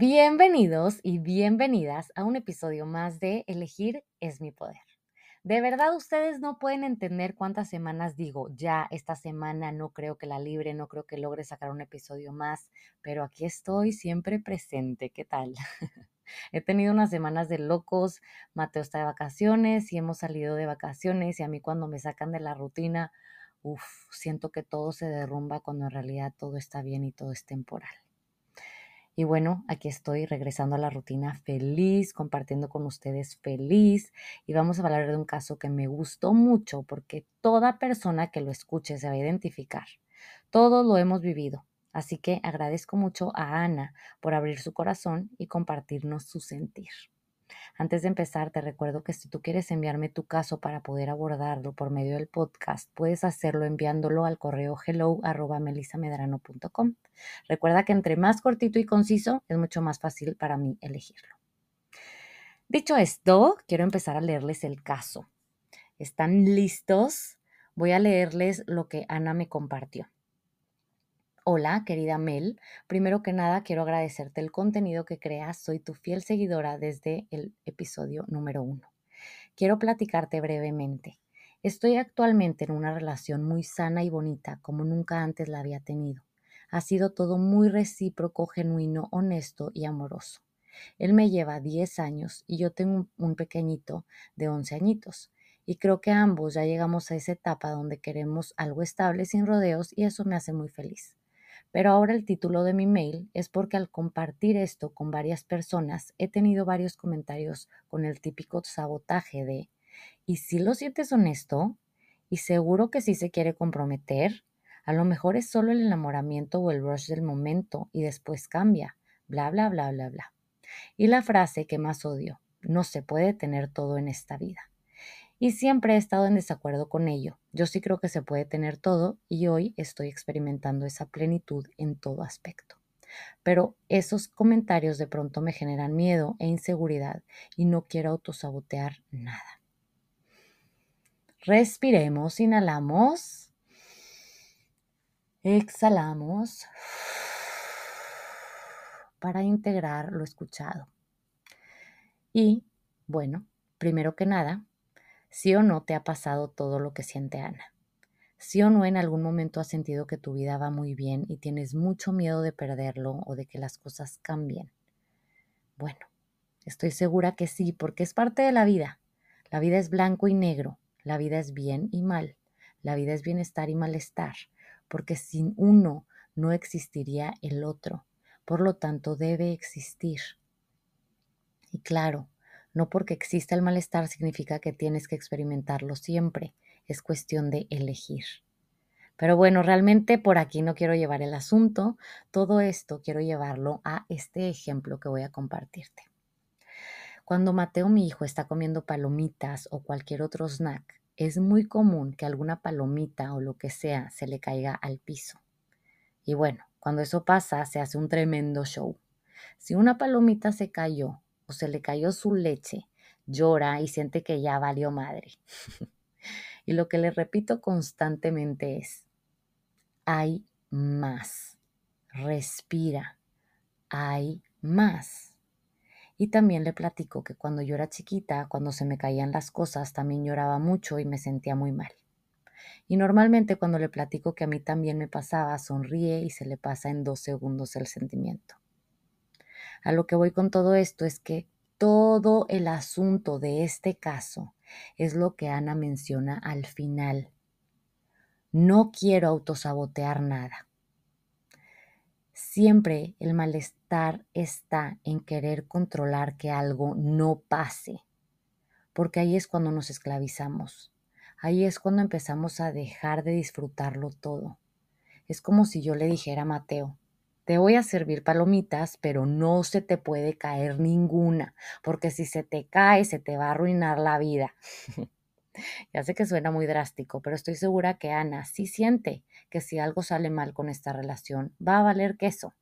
Bienvenidos y bienvenidas a un episodio más de Elegir es mi poder. De verdad ustedes no pueden entender cuántas semanas digo, ya esta semana no creo que la libre, no creo que logre sacar un episodio más, pero aquí estoy siempre presente, ¿qué tal? He tenido unas semanas de locos, Mateo está de vacaciones y hemos salido de vacaciones y a mí cuando me sacan de la rutina, uff, siento que todo se derrumba cuando en realidad todo está bien y todo es temporal. Y bueno, aquí estoy regresando a la rutina feliz, compartiendo con ustedes feliz. Y vamos a hablar de un caso que me gustó mucho porque toda persona que lo escuche se va a identificar. Todos lo hemos vivido. Así que agradezco mucho a Ana por abrir su corazón y compartirnos su sentir. Antes de empezar, te recuerdo que si tú quieres enviarme tu caso para poder abordarlo por medio del podcast, puedes hacerlo enviándolo al correo hello Recuerda que entre más cortito y conciso es mucho más fácil para mí elegirlo. Dicho esto, quiero empezar a leerles el caso. ¿Están listos? Voy a leerles lo que Ana me compartió. Hola, querida Mel. Primero que nada, quiero agradecerte el contenido que creas. Soy tu fiel seguidora desde el episodio número uno. Quiero platicarte brevemente. Estoy actualmente en una relación muy sana y bonita, como nunca antes la había tenido. Ha sido todo muy recíproco, genuino, honesto y amoroso. Él me lleva 10 años y yo tengo un pequeñito de 11 añitos. Y creo que ambos ya llegamos a esa etapa donde queremos algo estable sin rodeos y eso me hace muy feliz. Pero ahora el título de mi mail es porque al compartir esto con varias personas he tenido varios comentarios con el típico sabotaje de ¿y si lo sientes honesto? ¿Y seguro que sí se quiere comprometer? A lo mejor es solo el enamoramiento o el rush del momento y después cambia, bla, bla, bla, bla, bla. Y la frase que más odio, no se puede tener todo en esta vida y siempre he estado en desacuerdo con ello. Yo sí creo que se puede tener todo y hoy estoy experimentando esa plenitud en todo aspecto. Pero esos comentarios de pronto me generan miedo e inseguridad y no quiero autosabotear nada. Respiremos, inhalamos, exhalamos para integrar lo escuchado. Y bueno, primero que nada, ¿Sí o no te ha pasado todo lo que siente Ana? ¿Sí o no en algún momento has sentido que tu vida va muy bien y tienes mucho miedo de perderlo o de que las cosas cambien? Bueno, estoy segura que sí, porque es parte de la vida. La vida es blanco y negro, la vida es bien y mal, la vida es bienestar y malestar, porque sin uno no existiría el otro, por lo tanto debe existir. Y claro, no porque exista el malestar significa que tienes que experimentarlo siempre. Es cuestión de elegir. Pero bueno, realmente por aquí no quiero llevar el asunto. Todo esto quiero llevarlo a este ejemplo que voy a compartirte. Cuando Mateo, mi hijo, está comiendo palomitas o cualquier otro snack, es muy común que alguna palomita o lo que sea se le caiga al piso. Y bueno, cuando eso pasa, se hace un tremendo show. Si una palomita se cayó se le cayó su leche, llora y siente que ya valió madre. y lo que le repito constantemente es, hay más. Respira, hay más. Y también le platico que cuando yo era chiquita, cuando se me caían las cosas, también lloraba mucho y me sentía muy mal. Y normalmente cuando le platico que a mí también me pasaba, sonríe y se le pasa en dos segundos el sentimiento. A lo que voy con todo esto es que todo el asunto de este caso es lo que Ana menciona al final. No quiero autosabotear nada. Siempre el malestar está en querer controlar que algo no pase, porque ahí es cuando nos esclavizamos, ahí es cuando empezamos a dejar de disfrutarlo todo. Es como si yo le dijera a Mateo, te voy a servir palomitas, pero no se te puede caer ninguna, porque si se te cae, se te va a arruinar la vida. ya sé que suena muy drástico, pero estoy segura que Ana sí siente que si algo sale mal con esta relación, va a valer queso.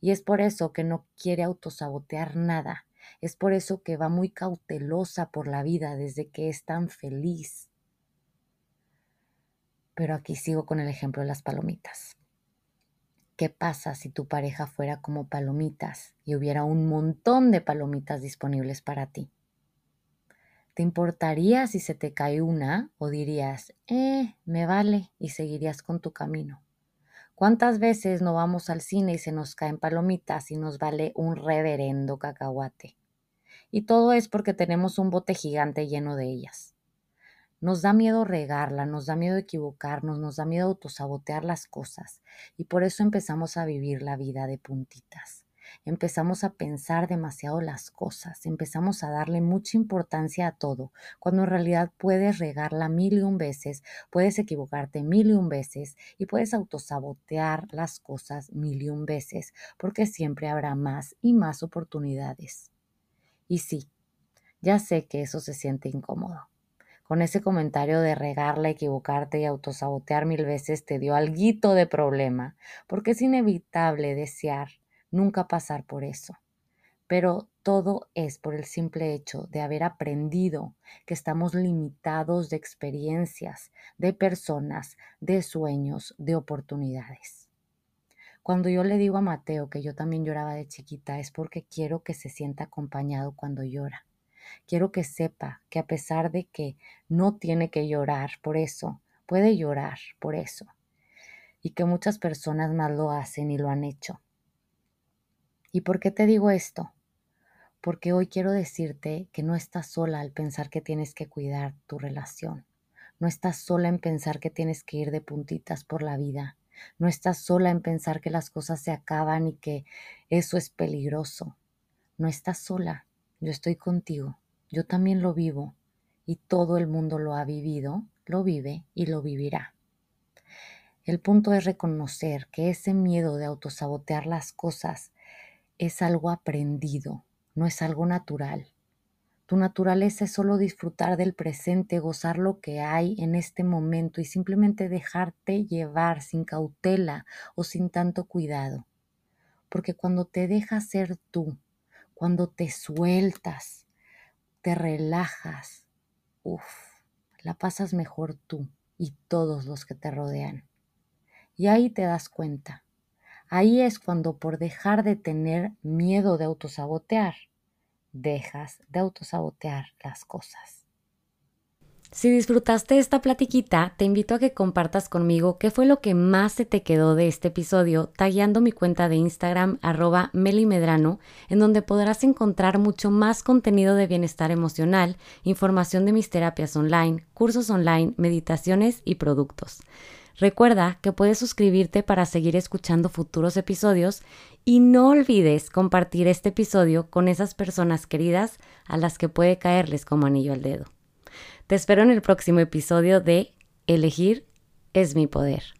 Y es por eso que no quiere autosabotear nada. Es por eso que va muy cautelosa por la vida desde que es tan feliz. Pero aquí sigo con el ejemplo de las palomitas. ¿Qué pasa si tu pareja fuera como palomitas y hubiera un montón de palomitas disponibles para ti? ¿Te importaría si se te cae una o dirías, eh, me vale y seguirías con tu camino? ¿Cuántas veces no vamos al cine y se nos caen palomitas y nos vale un reverendo cacahuate? Y todo es porque tenemos un bote gigante lleno de ellas. Nos da miedo regarla, nos da miedo equivocarnos, nos da miedo autosabotear las cosas y por eso empezamos a vivir la vida de puntitas empezamos a pensar demasiado las cosas, empezamos a darle mucha importancia a todo, cuando en realidad puedes regarla mil y un veces, puedes equivocarte mil y un veces y puedes autosabotear las cosas mil y un veces, porque siempre habrá más y más oportunidades. Y sí, ya sé que eso se siente incómodo. Con ese comentario de regarla, equivocarte y autosabotear mil veces te dio algo de problema, porque es inevitable desear nunca pasar por eso. Pero todo es por el simple hecho de haber aprendido que estamos limitados de experiencias, de personas, de sueños, de oportunidades. Cuando yo le digo a Mateo que yo también lloraba de chiquita es porque quiero que se sienta acompañado cuando llora. Quiero que sepa que a pesar de que no tiene que llorar por eso, puede llorar por eso. Y que muchas personas más lo hacen y lo han hecho. ¿Y por qué te digo esto? Porque hoy quiero decirte que no estás sola al pensar que tienes que cuidar tu relación. No estás sola en pensar que tienes que ir de puntitas por la vida. No estás sola en pensar que las cosas se acaban y que eso es peligroso. No estás sola. Yo estoy contigo. Yo también lo vivo. Y todo el mundo lo ha vivido, lo vive y lo vivirá. El punto es reconocer que ese miedo de autosabotear las cosas es algo aprendido, no es algo natural. Tu naturaleza es solo disfrutar del presente, gozar lo que hay en este momento y simplemente dejarte llevar sin cautela o sin tanto cuidado. Porque cuando te dejas ser tú, cuando te sueltas, te relajas, uff, la pasas mejor tú y todos los que te rodean. Y ahí te das cuenta Ahí es cuando por dejar de tener miedo de autosabotear, dejas de autosabotear las cosas. Si disfrutaste esta platiquita, te invito a que compartas conmigo qué fue lo que más se te quedó de este episodio, tagueando mi cuenta de Instagram arroba melimedrano, en donde podrás encontrar mucho más contenido de bienestar emocional, información de mis terapias online, cursos online, meditaciones y productos. Recuerda que puedes suscribirte para seguir escuchando futuros episodios y no olvides compartir este episodio con esas personas queridas a las que puede caerles como anillo al dedo. Te espero en el próximo episodio de Elegir es mi poder.